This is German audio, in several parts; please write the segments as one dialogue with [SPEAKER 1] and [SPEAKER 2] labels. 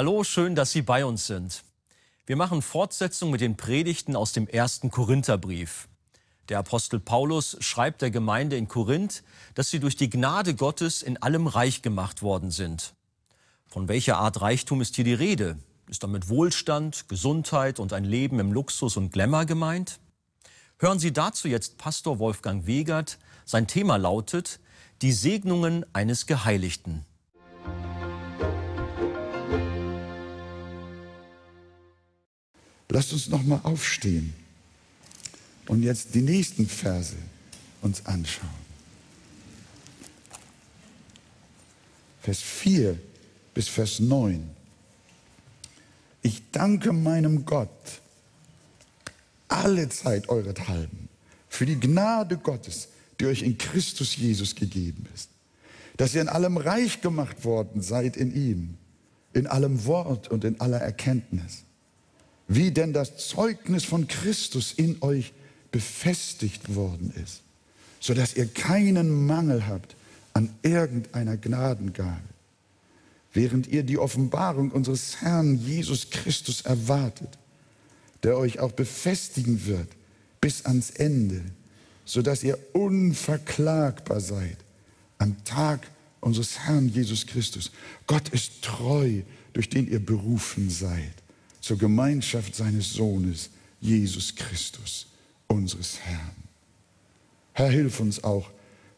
[SPEAKER 1] Hallo, schön, dass Sie bei uns sind. Wir machen Fortsetzung mit den Predigten aus dem ersten Korintherbrief. Der Apostel Paulus schreibt der Gemeinde in Korinth, dass sie durch die Gnade Gottes in allem reich gemacht worden sind. Von welcher Art Reichtum ist hier die Rede? Ist damit Wohlstand, Gesundheit und ein Leben im Luxus und Glamour gemeint? Hören Sie dazu jetzt Pastor Wolfgang Wegert. Sein Thema lautet Die Segnungen eines Geheiligten.
[SPEAKER 2] Lasst uns noch mal aufstehen und jetzt die nächsten Verse uns anschauen. Vers 4 bis Vers 9. Ich danke meinem Gott alle Zeit eurethalben für die Gnade Gottes, die euch in Christus Jesus gegeben ist, dass ihr in allem reich gemacht worden seid in ihm, in allem Wort und in aller Erkenntnis wie denn das Zeugnis von Christus in euch befestigt worden ist, so dass ihr keinen Mangel habt an irgendeiner Gnadengabe, während ihr die Offenbarung unseres Herrn Jesus Christus erwartet, der euch auch befestigen wird bis ans Ende, so dass ihr unverklagbar seid am Tag unseres Herrn Jesus Christus. Gott ist treu, durch den ihr berufen seid zur Gemeinschaft seines Sohnes, Jesus Christus, unseres Herrn. Herr, hilf uns auch,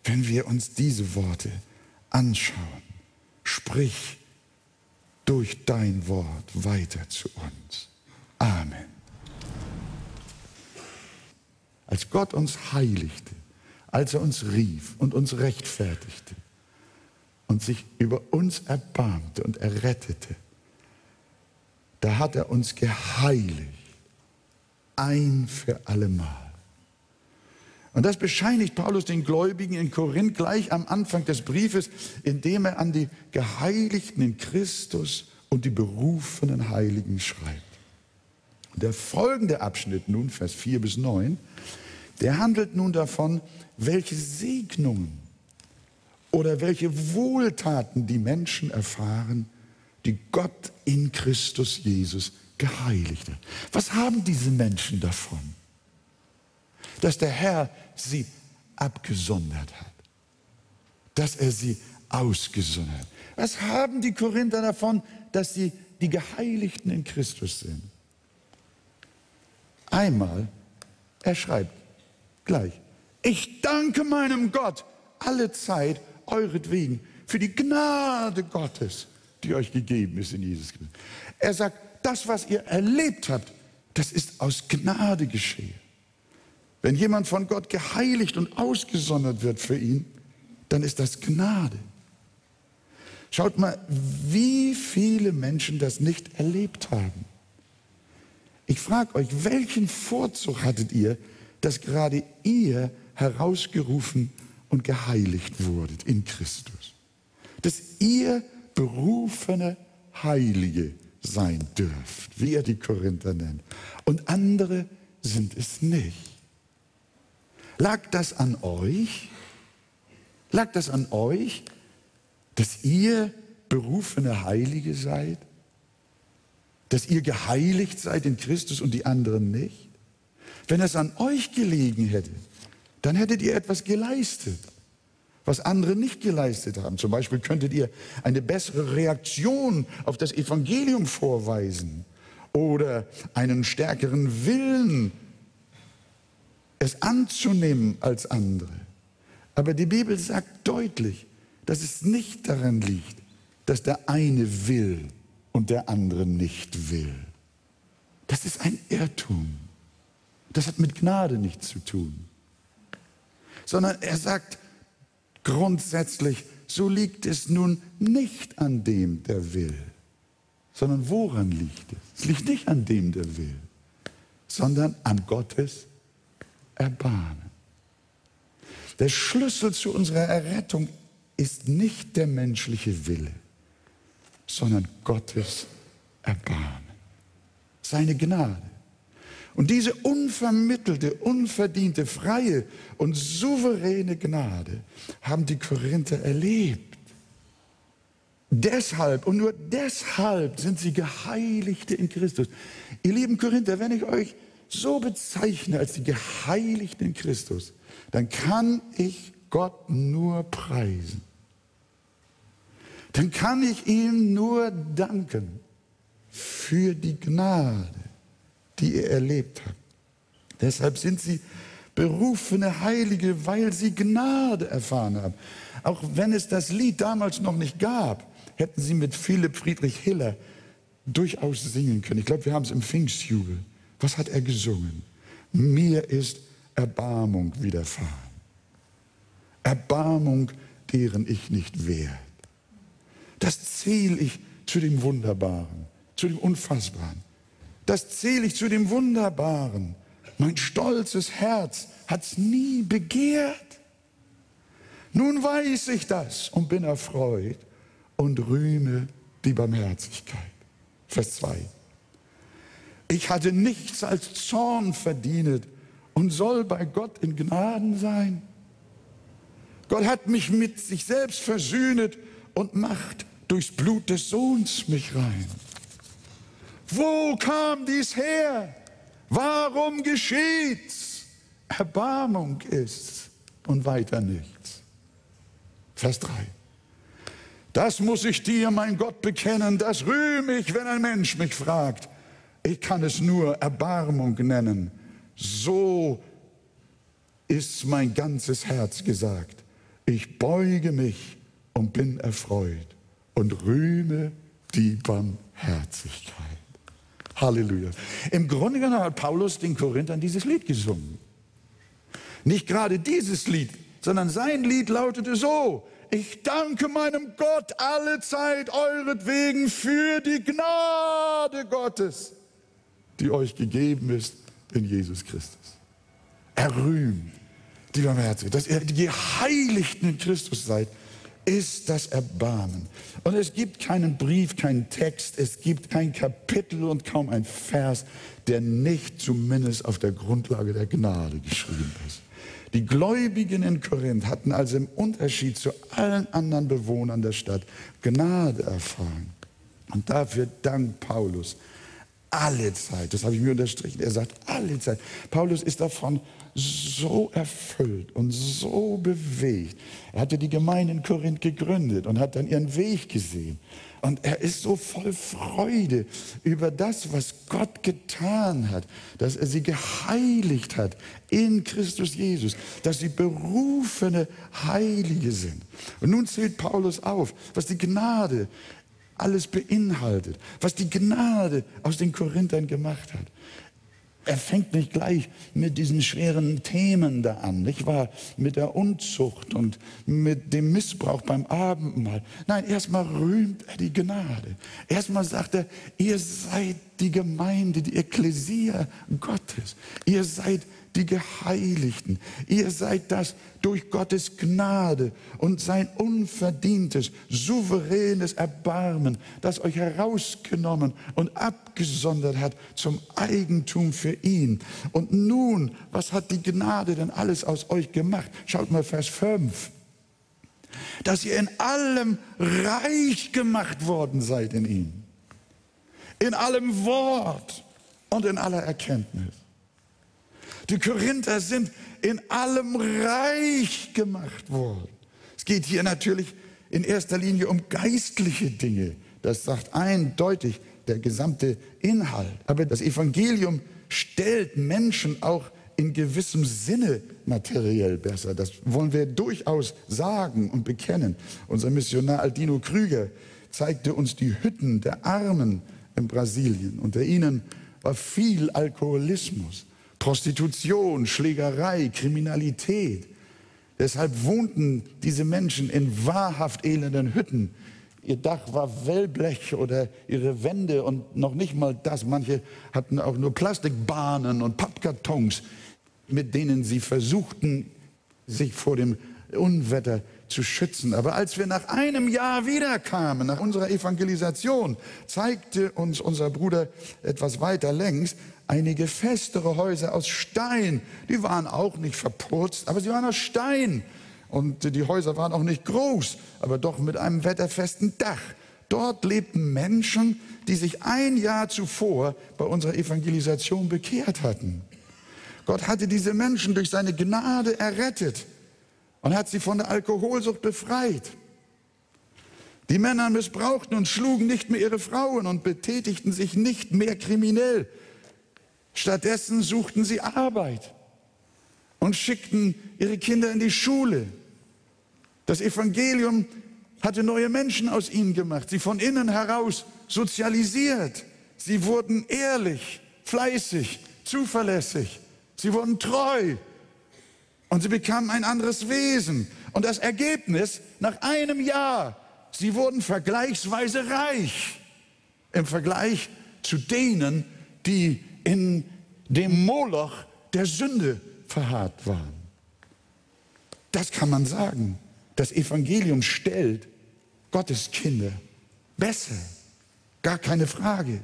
[SPEAKER 2] wenn wir uns diese Worte anschauen. Sprich durch dein Wort weiter zu uns. Amen. Als Gott uns heiligte, als er uns rief und uns rechtfertigte und sich über uns erbarmte und errettete, da hat er uns geheiligt, ein für allemal. Und das bescheinigt Paulus den Gläubigen in Korinth gleich am Anfang des Briefes, indem er an die Geheiligten in Christus und die berufenen Heiligen schreibt. Der folgende Abschnitt nun, Vers 4 bis 9, der handelt nun davon, welche Segnungen oder welche Wohltaten die Menschen erfahren, die Gott in Christus Jesus geheiligt hat. Was haben diese Menschen davon? Dass der Herr sie abgesondert hat, dass er sie ausgesondert hat. Was haben die Korinther davon, dass sie die Geheiligten in Christus sind? Einmal, er schreibt gleich, ich danke meinem Gott alle Zeit euretwegen für die Gnade Gottes, die euch gegeben ist in Jesus Christus. Er sagt, das, was ihr erlebt habt, das ist aus Gnade geschehen. Wenn jemand von Gott geheiligt und ausgesondert wird für ihn, dann ist das Gnade. Schaut mal, wie viele Menschen das nicht erlebt haben. Ich frage euch, welchen Vorzug hattet ihr, dass gerade ihr herausgerufen und geheiligt wurdet in Christus? Dass ihr berufene Heilige sein dürft, wie er die Korinther nennt. Und andere sind es nicht. Lag das an euch? Lag das an euch, dass ihr berufene Heilige seid? Dass ihr geheiligt seid in Christus und die anderen nicht? Wenn es an euch gelegen hätte, dann hättet ihr etwas geleistet was andere nicht geleistet haben. Zum Beispiel könntet ihr eine bessere Reaktion auf das Evangelium vorweisen oder einen stärkeren Willen, es anzunehmen als andere. Aber die Bibel sagt deutlich, dass es nicht daran liegt, dass der eine will und der andere nicht will. Das ist ein Irrtum. Das hat mit Gnade nichts zu tun. Sondern er sagt, grundsätzlich, so liegt es nun nicht an dem, der will, sondern woran liegt es? Es liegt nicht an dem, der will, sondern an Gottes Erbarmen. Der Schlüssel zu unserer Errettung ist nicht der menschliche Wille, sondern Gottes Erbarmen, seine Gnade. Und diese unvermittelte, unverdiente, freie und souveräne Gnade haben die Korinther erlebt. Deshalb und nur deshalb sind sie Geheiligte in Christus. Ihr lieben Korinther, wenn ich euch so bezeichne als die Geheiligten in Christus, dann kann ich Gott nur preisen. Dann kann ich ihm nur danken für die Gnade, die er erlebt hat. Deshalb sind sie berufene Heilige, weil sie Gnade erfahren haben. Auch wenn es das Lied damals noch nicht gab, hätten sie mit Philipp Friedrich Hiller durchaus singen können. Ich glaube, wir haben es im Pfingstjubel. Was hat er gesungen? Mir ist Erbarmung widerfahren. Erbarmung, deren ich nicht wert. Das zähle ich zu dem Wunderbaren, zu dem Unfassbaren. Das zähle ich zu dem Wunderbaren. Mein stolzes Herz hat es nie begehrt. Nun weiß ich das und bin erfreut und rühme die Barmherzigkeit. Vers 2. Ich hatte nichts als Zorn verdient und soll bei Gott in Gnaden sein. Gott hat mich mit sich selbst versöhnet und macht durchs Blut des Sohns mich rein. Wo kam dies her? Warum geschieht's? Erbarmung ist's und weiter nichts. Vers 3. Das muss ich dir, mein Gott, bekennen, das rühme ich, wenn ein Mensch mich fragt. Ich kann es nur Erbarmung nennen. So ist mein ganzes Herz gesagt. Ich beuge mich und bin erfreut und rühme die Barmherzigkeit. Halleluja. Im Grunde genommen hat Paulus den Korinthern dieses Lied gesungen. Nicht gerade dieses Lied, sondern sein Lied lautete so, ich danke meinem Gott alle Zeit euretwegen für die Gnade Gottes, die euch gegeben ist in Jesus Christus. Er rühmt die Barmherzigkeit, dass ihr die Geheiligten in Christus seid, ist das Erbarmen. Und es gibt keinen Brief, keinen Text, es gibt kein Kapitel und kaum ein Vers, der nicht zumindest auf der Grundlage der Gnade geschrieben ist. Die Gläubigen in Korinth hatten also im Unterschied zu allen anderen Bewohnern der Stadt Gnade erfahren. Und dafür dankt Paulus alle Zeit. Das habe ich mir unterstrichen. Er sagt alle Zeit. Paulus ist davon so erfüllt und so bewegt. Er hatte die Gemeinde in Korinth gegründet und hat dann ihren Weg gesehen. Und er ist so voll Freude über das, was Gott getan hat, dass er sie geheiligt hat in Christus Jesus, dass sie berufene Heilige sind. Und nun zählt Paulus auf, was die Gnade alles beinhaltet, was die Gnade aus den Korinthern gemacht hat. Er fängt nicht gleich mit diesen schweren Themen da an, nicht wahr? Mit der Unzucht und mit dem Missbrauch beim Abendmahl. Nein, erstmal rühmt er die Gnade. Erstmal sagt er, ihr seid die Gemeinde, die Ekklesia Gottes. Ihr seid die Geheiligten. Ihr seid das durch Gottes Gnade und sein unverdientes, souveränes Erbarmen, das euch herausgenommen und abgesondert hat zum Eigentum für ihn. Und nun, was hat die Gnade denn alles aus euch gemacht? Schaut mal Vers 5 dass ihr in allem reich gemacht worden seid in ihm. In allem Wort und in aller Erkenntnis. Die Korinther sind in allem reich gemacht worden. Es geht hier natürlich in erster Linie um geistliche Dinge. Das sagt eindeutig der gesamte Inhalt. Aber das Evangelium stellt Menschen auch in gewissem Sinne materiell besser. Das wollen wir durchaus sagen und bekennen. Unser Missionar Aldino Krüger zeigte uns die Hütten der Armen in Brasilien. Unter ihnen war viel Alkoholismus. Prostitution, Schlägerei, Kriminalität. Deshalb wohnten diese Menschen in wahrhaft elenden Hütten. Ihr Dach war Wellblech oder ihre Wände und noch nicht mal das. Manche hatten auch nur Plastikbahnen und Pappkartons, mit denen sie versuchten, sich vor dem Unwetter zu schützen. Aber als wir nach einem Jahr wiederkamen, nach unserer Evangelisation, zeigte uns unser Bruder etwas weiter längs, einige festere Häuser aus Stein. Die waren auch nicht verputzt, aber sie waren aus Stein. Und die Häuser waren auch nicht groß, aber doch mit einem wetterfesten Dach. Dort lebten Menschen, die sich ein Jahr zuvor bei unserer Evangelisation bekehrt hatten. Gott hatte diese Menschen durch seine Gnade errettet und hat sie von der Alkoholsucht befreit. Die Männer missbrauchten und schlugen nicht mehr ihre Frauen und betätigten sich nicht mehr kriminell. Stattdessen suchten sie Arbeit und schickten ihre Kinder in die Schule. Das Evangelium hatte neue Menschen aus ihnen gemacht, sie von innen heraus sozialisiert. Sie wurden ehrlich, fleißig, zuverlässig. Sie wurden treu und sie bekamen ein anderes Wesen. Und das Ergebnis nach einem Jahr, sie wurden vergleichsweise reich im Vergleich zu denen, die in dem Moloch der Sünde verharrt waren. Das kann man sagen. Das Evangelium stellt Gottes Kinder besser. Gar keine Frage.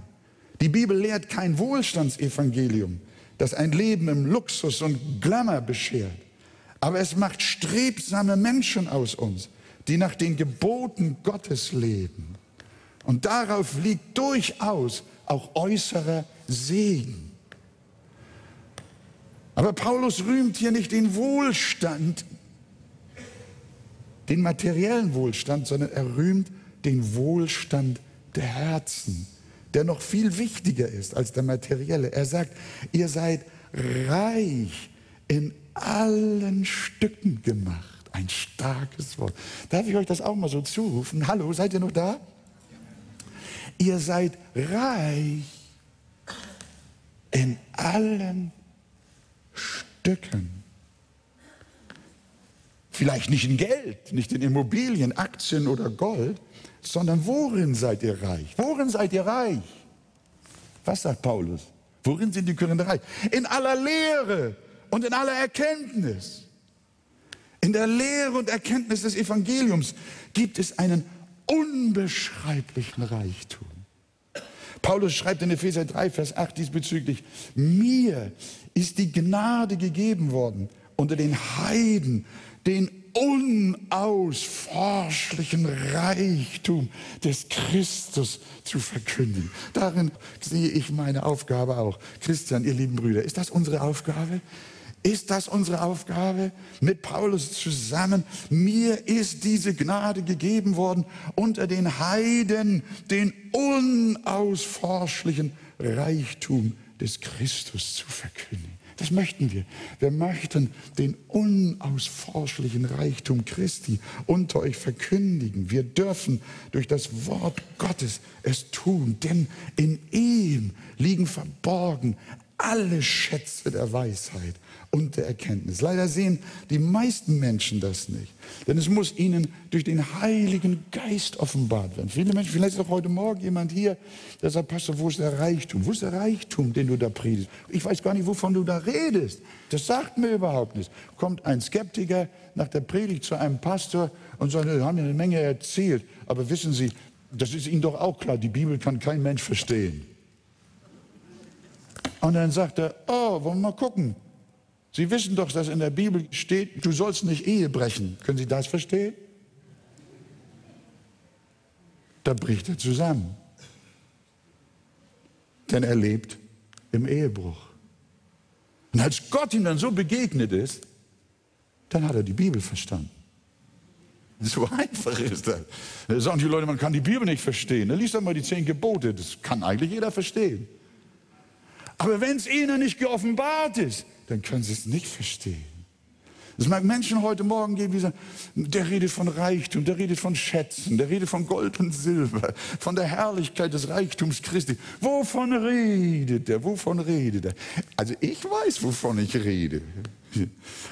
[SPEAKER 2] Die Bibel lehrt kein Wohlstandsevangelium, das ein Leben im Luxus und Glamour beschert. Aber es macht strebsame Menschen aus uns, die nach den Geboten Gottes leben. Und darauf liegt durchaus auch äußerer Segen. Aber Paulus rühmt hier nicht den Wohlstand, den materiellen Wohlstand, sondern er rühmt den Wohlstand der Herzen, der noch viel wichtiger ist als der materielle. Er sagt, ihr seid reich in allen Stücken gemacht. Ein starkes Wort. Darf ich euch das auch mal so zurufen? Hallo, seid ihr noch da? Ihr seid reich in allen Stücken. Vielleicht nicht in Geld, nicht in Immobilien, Aktien oder Gold, sondern worin seid ihr reich? Worin seid ihr reich? Was sagt Paulus? Worin sind die Korinther reich? In aller Lehre und in aller Erkenntnis. In der Lehre und Erkenntnis des Evangeliums gibt es einen unbeschreiblichen Reichtum. Paulus schreibt in Epheser 3, Vers 8 diesbezüglich, mir ist die Gnade gegeben worden, unter den Heiden den unausforschlichen Reichtum des Christus zu verkündigen. Darin sehe ich meine Aufgabe auch. Christian, ihr lieben Brüder, ist das unsere Aufgabe? Ist das unsere Aufgabe? Mit Paulus zusammen. Mir ist diese Gnade gegeben worden, unter den Heiden den unausforschlichen Reichtum des Christus zu verkündigen. Das möchten wir. Wir möchten den unausforschlichen Reichtum Christi unter euch verkündigen. Wir dürfen durch das Wort Gottes es tun, denn in ihm liegen verborgen alle Schätze der Weisheit und der Erkenntnis. Leider sehen die meisten Menschen das nicht. Denn es muss ihnen durch den Heiligen Geist offenbart werden. Viele Menschen, vielleicht ist auch heute Morgen jemand hier, der sagt, Pastor, wo ist der Reichtum? Wo ist der Reichtum, den du da predigst? Ich weiß gar nicht, wovon du da redest. Das sagt mir überhaupt nichts. Kommt ein Skeptiker nach der Predigt zu einem Pastor und sagt, wir haben ja eine Menge erzählt. Aber wissen Sie, das ist Ihnen doch auch klar, die Bibel kann kein Mensch verstehen. Und dann sagt er, oh, wollen wir mal gucken. Sie wissen doch, dass in der Bibel steht, du sollst nicht Ehe brechen. Können Sie das verstehen? Da bricht er zusammen. Denn er lebt im Ehebruch. Und als Gott ihm dann so begegnet ist, dann hat er die Bibel verstanden. So einfach ist das. Da sagen die Leute, man kann die Bibel nicht verstehen. Dann liest doch mal die zehn Gebote. Das kann eigentlich jeder verstehen. Aber wenn es ihnen nicht geoffenbart ist, dann können sie es nicht verstehen. Es mag Menschen heute Morgen geben, die sagen, der redet von Reichtum, der redet von Schätzen, der redet von Gold und Silber, von der Herrlichkeit des Reichtums Christi. Wovon redet er? Wovon redet er? Also ich weiß, wovon ich rede.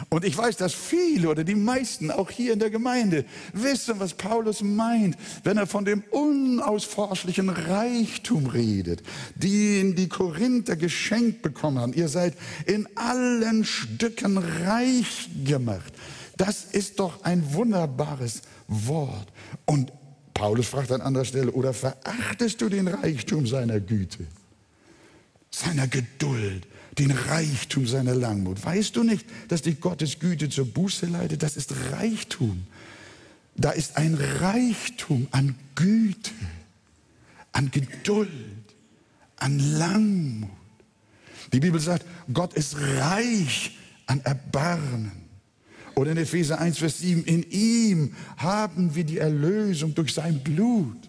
[SPEAKER 2] Und ich weiß, dass viele oder die meisten auch hier in der Gemeinde wissen, was Paulus meint, wenn er von dem unausforschlichen Reichtum redet, den die Korinther geschenkt bekommen haben. Ihr seid in allen Stücken reich gemacht. Das ist doch ein wunderbares Wort. Und Paulus fragt an anderer Stelle, oder verachtest du den Reichtum seiner Güte, seiner Geduld, den Reichtum seiner Langmut. Weißt du nicht, dass die Gottes Güte zur Buße leitet? Das ist Reichtum. Da ist ein Reichtum an Güte. an Geduld, an Langmut. Die Bibel sagt, Gott ist reich an Erbarmen. Oder in Epheser 1, Vers 7, in ihm haben wir die Erlösung durch sein Blut,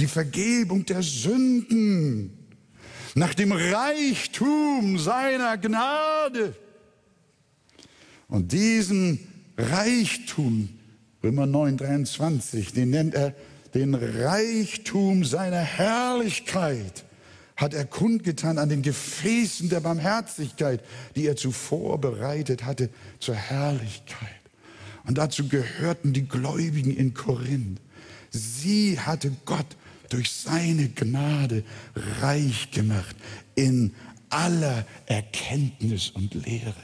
[SPEAKER 2] die Vergebung der Sünden, nach dem Reichtum seiner Gnade. Und diesen Reichtum, Römer 9, 23, den nennt er den Reichtum seiner Herrlichkeit hat er kundgetan an den Gefäßen der Barmherzigkeit, die er zuvor bereitet hatte zur Herrlichkeit. Und dazu gehörten die Gläubigen in Korinth. Sie hatte Gott durch seine Gnade reich gemacht in aller Erkenntnis und Lehre.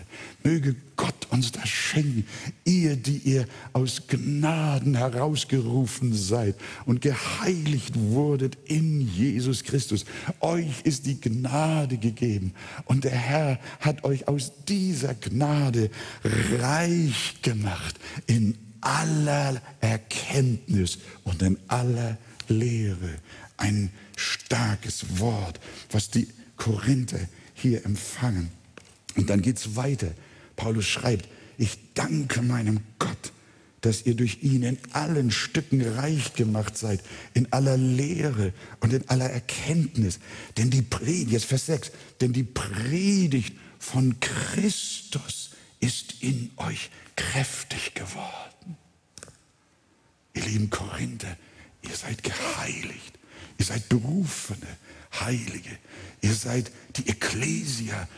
[SPEAKER 2] Möge Gott uns das schenken, ihr, die ihr aus Gnaden herausgerufen seid und geheiligt wurdet in Jesus Christus. Euch ist die Gnade gegeben und der Herr hat euch aus dieser Gnade reich gemacht in aller Erkenntnis und in aller Lehre. Ein starkes Wort, was die Korinther hier empfangen. Und dann geht es weiter. Paulus schreibt, ich danke meinem Gott, dass ihr durch ihn in allen Stücken reich gemacht seid, in aller Lehre und in aller Erkenntnis. Denn die Predigt, jetzt Vers 6, denn die Predigt von Christus ist in euch kräftig geworden. Ihr lieben Korinther, ihr seid geheiligt, ihr seid Berufene, Heilige. Ihr seid die Ekklesia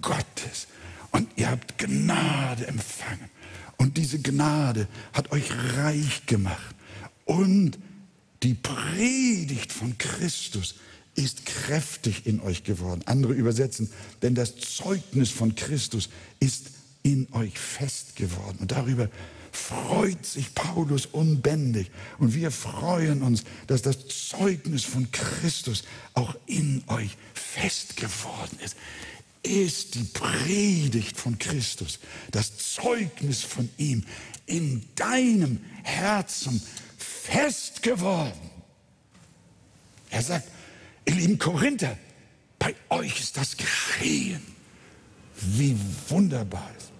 [SPEAKER 2] Gottes und ihr habt Gnade empfangen. Und diese Gnade hat euch reich gemacht. Und die Predigt von Christus ist kräftig in euch geworden. Andere übersetzen, denn das Zeugnis von Christus ist in euch fest geworden. Und darüber freut sich Paulus unbändig. Und wir freuen uns, dass das Zeugnis von Christus auch in euch fest geworden ist. Ist die Predigt von Christus, das Zeugnis von ihm in deinem Herzen fest geworden? Er sagt, ihr lieben Korinther, bei euch ist das geschehen. Wie wunderbar ist.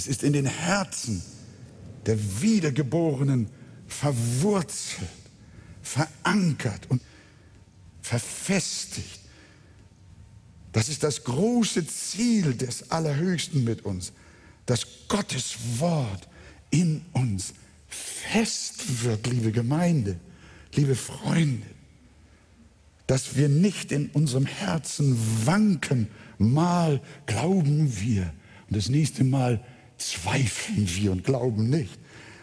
[SPEAKER 2] Es ist in den Herzen der Wiedergeborenen verwurzelt, verankert und verfestigt. Das ist das große Ziel des Allerhöchsten mit uns, dass Gottes Wort in uns fest wird, liebe Gemeinde, liebe Freunde, dass wir nicht in unserem Herzen wanken, mal glauben wir und das nächste Mal zweifeln wir und glauben nicht.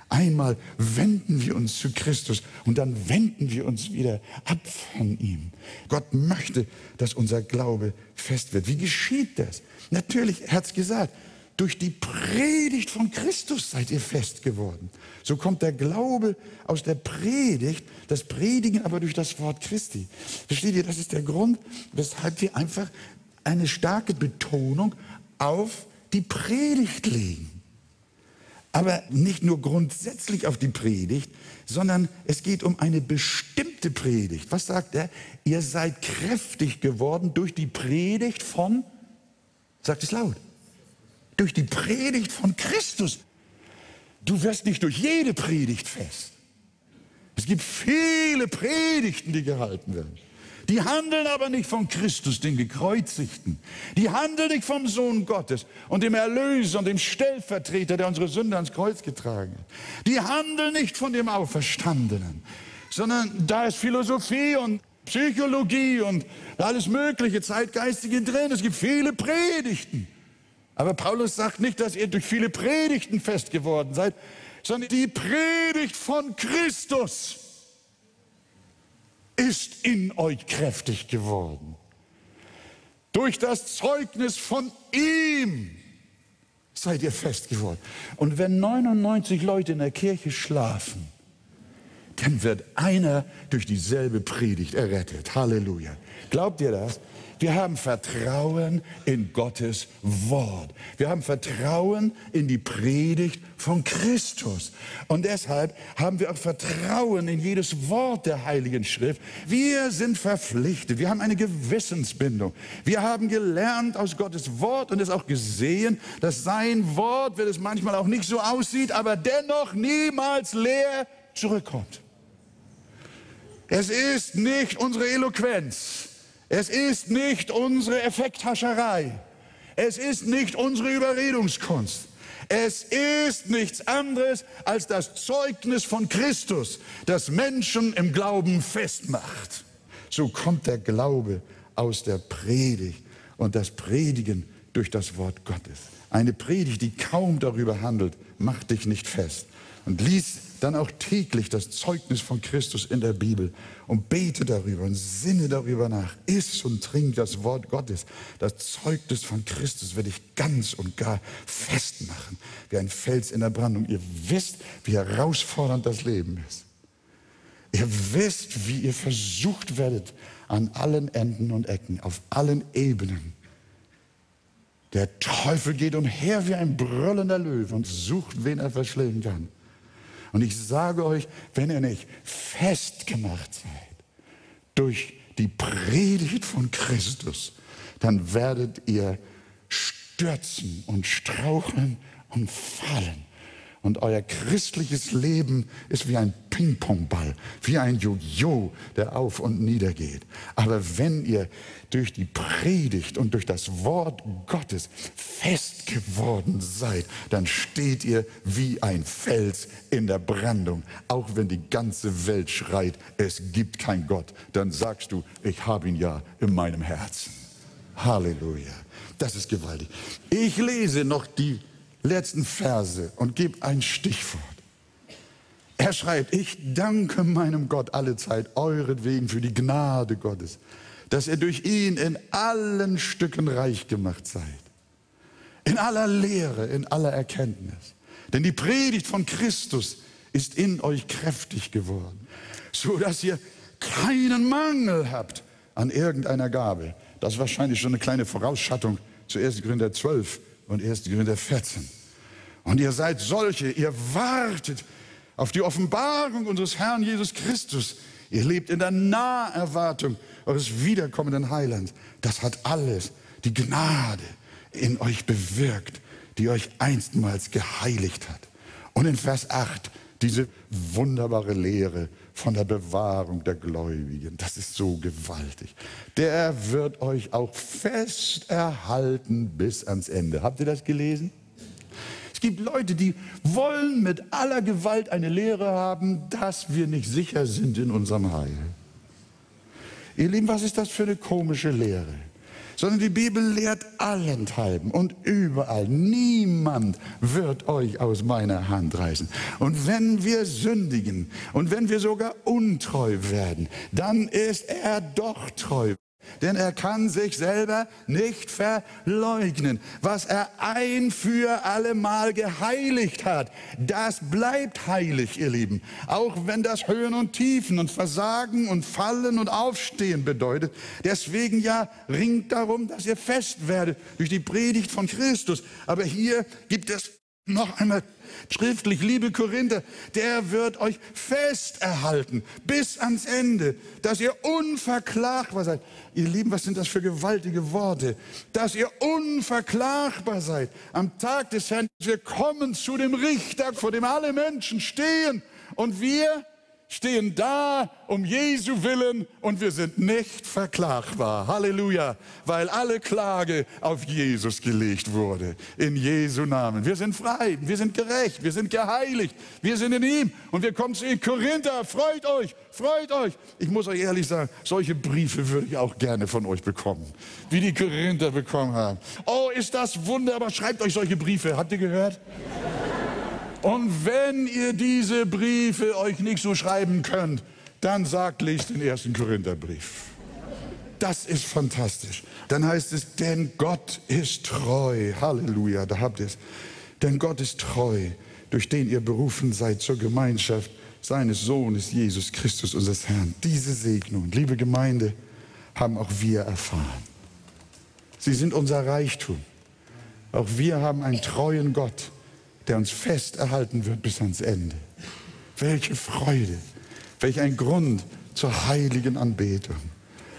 [SPEAKER 2] Einmal wenden wir uns zu Christus und dann wenden wir uns wieder ab von ihm. Gott möchte, dass unser Glaube fest wird. Wie geschieht das? Natürlich, er hat es gesagt, durch die Predigt von Christus seid ihr fest geworden. So kommt der Glaube aus der Predigt, das Predigen aber durch das Wort Christi. Versteht ihr, das ist der Grund, weshalb wir einfach eine starke Betonung auf die Predigt legen. Aber nicht nur grundsätzlich auf die Predigt, sondern es geht um eine bestimmte Predigt. Was sagt er? Ihr seid kräftig geworden durch die Predigt von, sagt es laut, durch die Predigt von Christus. Du wirst nicht durch jede Predigt fest. Es gibt viele Predigten, die gehalten werden. Die handeln aber nicht von Christus, den Gekreuzigten. Die handeln nicht vom Sohn Gottes und dem Erlöser und dem Stellvertreter, der unsere Sünde ans Kreuz getragen hat. Die handeln nicht von dem Auferstandenen, sondern da ist Philosophie und Psychologie und alles mögliche Zeitgeistige drin. Es gibt viele Predigten. Aber Paulus sagt nicht, dass ihr durch viele Predigten fest geworden seid, sondern die Predigt von Christus ist in euch kräftig geworden. Durch das Zeugnis von ihm seid ihr fest geworden. Und wenn 99 Leute in der Kirche schlafen, dann wird einer durch dieselbe Predigt errettet. Halleluja. Glaubt ihr das? Wir haben Vertrauen in Gottes Wort. Wir haben Vertrauen in die Predigt von Christus. Und deshalb haben wir auch Vertrauen in jedes Wort der Heiligen Schrift. Wir sind verpflichtet. Wir haben eine Gewissensbindung. Wir haben gelernt aus Gottes Wort und es auch gesehen, dass sein Wort, wenn es manchmal auch nicht so aussieht, aber dennoch niemals leer zurückkommt. Es ist nicht unsere Eloquenz. Es ist nicht unsere Effekthascherei. Es ist nicht unsere Überredungskunst. Es ist nichts anderes als das Zeugnis von Christus, das Menschen im Glauben festmacht. So kommt der Glaube aus der Predigt und das Predigen durch das Wort Gottes. Eine Predigt, die kaum darüber handelt, macht dich nicht fest. Und lies dann auch täglich das Zeugnis von Christus in der Bibel und bete darüber und sinne darüber nach. Iss und trink das Wort Gottes. Das Zeugnis von Christus werde ich ganz und gar festmachen, wie ein Fels in der Brandung. Ihr wisst, wie herausfordernd das Leben ist. Ihr wisst, wie ihr versucht werdet an allen Enden und Ecken, auf allen Ebenen. Der Teufel geht umher wie ein brüllender Löwe und sucht, wen er verschlingen kann. Und ich sage euch, wenn ihr nicht festgemacht seid durch die Predigt von Christus, dann werdet ihr stürzen und straucheln und fallen. Und euer christliches Leben ist wie ein Ping-Pong-Ball, wie ein Jojo, der auf und nieder geht. Aber wenn ihr durch die Predigt und durch das Wort Gottes fest geworden seid, dann steht ihr wie ein Fels in der Brandung. Auch wenn die ganze Welt schreit, es gibt kein Gott, dann sagst du, ich habe ihn ja in meinem Herzen. Halleluja. Das ist gewaltig. Ich lese noch die letzten Verse und gebe ein Stichwort. Er schreibt, ich danke meinem Gott alle Zeit euretwegen für die Gnade Gottes, dass ihr durch ihn in allen Stücken reich gemacht seid. In aller Lehre, in aller Erkenntnis. Denn die Predigt von Christus ist in euch kräftig geworden, so dass ihr keinen Mangel habt an irgendeiner Gabe. Das ist wahrscheinlich schon eine kleine Vorausschattung zu 1. Korinther 12 und 1. Korinther 14. Und ihr seid solche, ihr wartet auf die Offenbarung unseres Herrn Jesus Christus. Ihr lebt in der Naherwartung eures wiederkommenden Heilands. Das hat alles die Gnade in euch bewirkt, die euch einstmals geheiligt hat. Und in Vers 8 diese wunderbare Lehre von der Bewahrung der Gläubigen. Das ist so gewaltig. Der wird euch auch fest erhalten bis ans Ende. Habt ihr das gelesen? Es gibt Leute, die wollen mit aller Gewalt eine Lehre haben, dass wir nicht sicher sind in unserem Heil. Ihr Lieben, was ist das für eine komische Lehre? Sondern die Bibel lehrt allenthalben und überall. Niemand wird euch aus meiner Hand reißen. Und wenn wir sündigen und wenn wir sogar untreu werden, dann ist er doch treu denn er kann sich selber nicht verleugnen. Was er ein für allemal geheiligt hat, das bleibt heilig, ihr Lieben. Auch wenn das Höhen und Tiefen und Versagen und Fallen und Aufstehen bedeutet. Deswegen ja, ringt darum, dass ihr fest werdet durch die Predigt von Christus. Aber hier gibt es noch einmal schriftlich, liebe Korinther, der wird euch fest erhalten bis ans Ende, dass ihr unverklagbar seid. Ihr Lieben, was sind das für gewaltige Worte? Dass ihr unverklagbar seid. Am Tag des Herrn, wir kommen zu dem Richter, vor dem alle Menschen stehen und wir stehen da um Jesu willen und wir sind nicht verklagbar. Halleluja, weil alle Klage auf Jesus gelegt wurde. In Jesu Namen. Wir sind frei, wir sind gerecht, wir sind geheiligt, wir sind in ihm und wir kommen zu ihm. Korinther, freut euch, freut euch. Ich muss euch ehrlich sagen, solche Briefe würde ich auch gerne von euch bekommen, wie die Korinther bekommen haben. Oh, ist das wunderbar. Schreibt euch solche Briefe. Habt ihr gehört? Und wenn ihr diese Briefe euch nicht so schreiben könnt, dann sagt, lest den ersten Korintherbrief. Das ist fantastisch. Dann heißt es, denn Gott ist treu. Halleluja, da habt ihr es. Denn Gott ist treu, durch den ihr berufen seid zur Gemeinschaft seines Sohnes Jesus Christus, unseres Herrn. Diese Segnung, liebe Gemeinde, haben auch wir erfahren. Sie sind unser Reichtum. Auch wir haben einen treuen Gott, der uns fest erhalten wird bis ans Ende. Welche Freude, welch ein Grund zur heiligen Anbetung.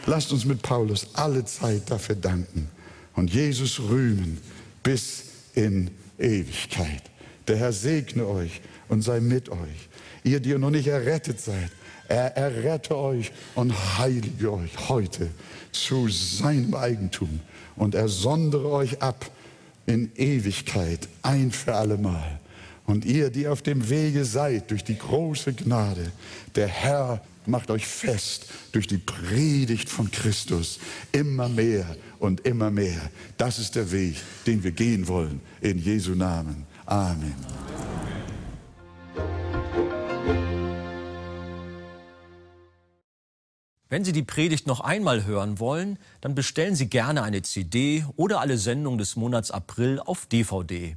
[SPEAKER 2] Lasst uns mit Paulus alle Zeit dafür danken und Jesus rühmen bis in Ewigkeit. Der Herr segne euch und sei mit euch. Ihr, die ihr noch nicht errettet seid, er errette euch und heilige euch heute zu seinem Eigentum und er sondere euch ab in Ewigkeit ein für allemal. Und ihr, die auf dem Wege seid durch die große Gnade, der Herr macht euch fest durch die Predigt von Christus immer mehr und immer mehr. Das ist der Weg, den wir gehen wollen. In Jesu Namen. Amen.
[SPEAKER 1] Wenn Sie die Predigt noch einmal hören wollen, dann bestellen Sie gerne eine CD oder alle Sendungen des Monats April auf DVD.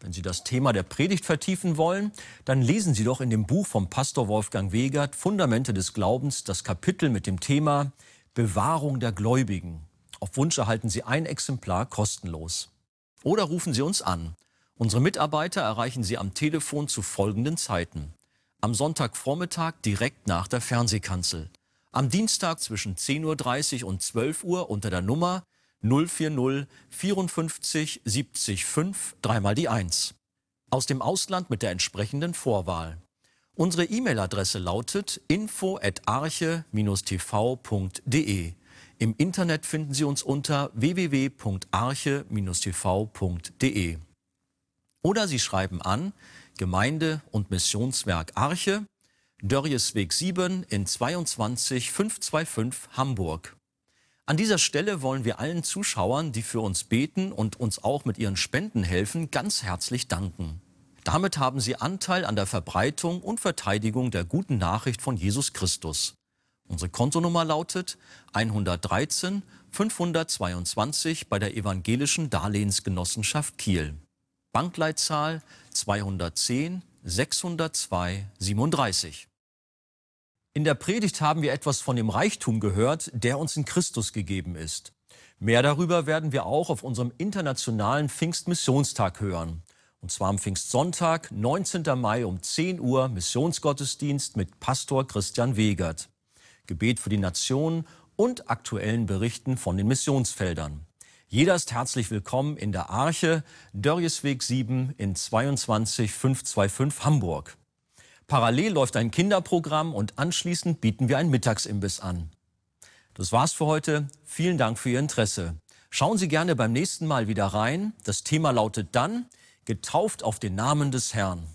[SPEAKER 1] Wenn Sie das Thema der Predigt vertiefen wollen, dann lesen Sie doch in dem Buch vom Pastor Wolfgang Wegert Fundamente des Glaubens das Kapitel mit dem Thema Bewahrung der Gläubigen. Auf Wunsch erhalten Sie ein Exemplar kostenlos. Oder rufen Sie uns an. Unsere Mitarbeiter erreichen Sie am Telefon zu folgenden Zeiten. Am Sonntagvormittag direkt nach der Fernsehkanzel am Dienstag zwischen 10.30 Uhr und 12 Uhr unter der Nummer 040 54 70 5 dreimal die 1. Aus dem Ausland mit der entsprechenden Vorwahl. Unsere E-Mail-Adresse lautet info@arche-tv.de. Im Internet finden Sie uns unter www.arche-tv.de. Oder Sie schreiben an Gemeinde und Missionswerk Arche, Dörriesweg 7 in 22525 Hamburg. An dieser Stelle wollen wir allen Zuschauern, die für uns beten und uns auch mit ihren Spenden helfen, ganz herzlich danken. Damit haben sie Anteil an der Verbreitung und Verteidigung der guten Nachricht von Jesus Christus. Unsere Kontonummer lautet 113 522 bei der Evangelischen Darlehensgenossenschaft Kiel. Bankleitzahl 210 602 37. In der Predigt haben wir etwas von dem Reichtum gehört, der uns in Christus gegeben ist. Mehr darüber werden wir auch auf unserem internationalen Pfingstmissionstag hören. Und zwar am Pfingstsonntag, 19. Mai um 10 Uhr, Missionsgottesdienst mit Pastor Christian Wegert. Gebet für die Nation und aktuellen Berichten von den Missionsfeldern. Jeder ist herzlich willkommen in der Arche, Dörriesweg 7 in 22525 Hamburg. Parallel läuft ein Kinderprogramm und anschließend bieten wir einen Mittagsimbiss an. Das war's für heute. Vielen Dank für Ihr Interesse. Schauen Sie gerne beim nächsten Mal wieder rein. Das Thema lautet dann Getauft auf den Namen des Herrn.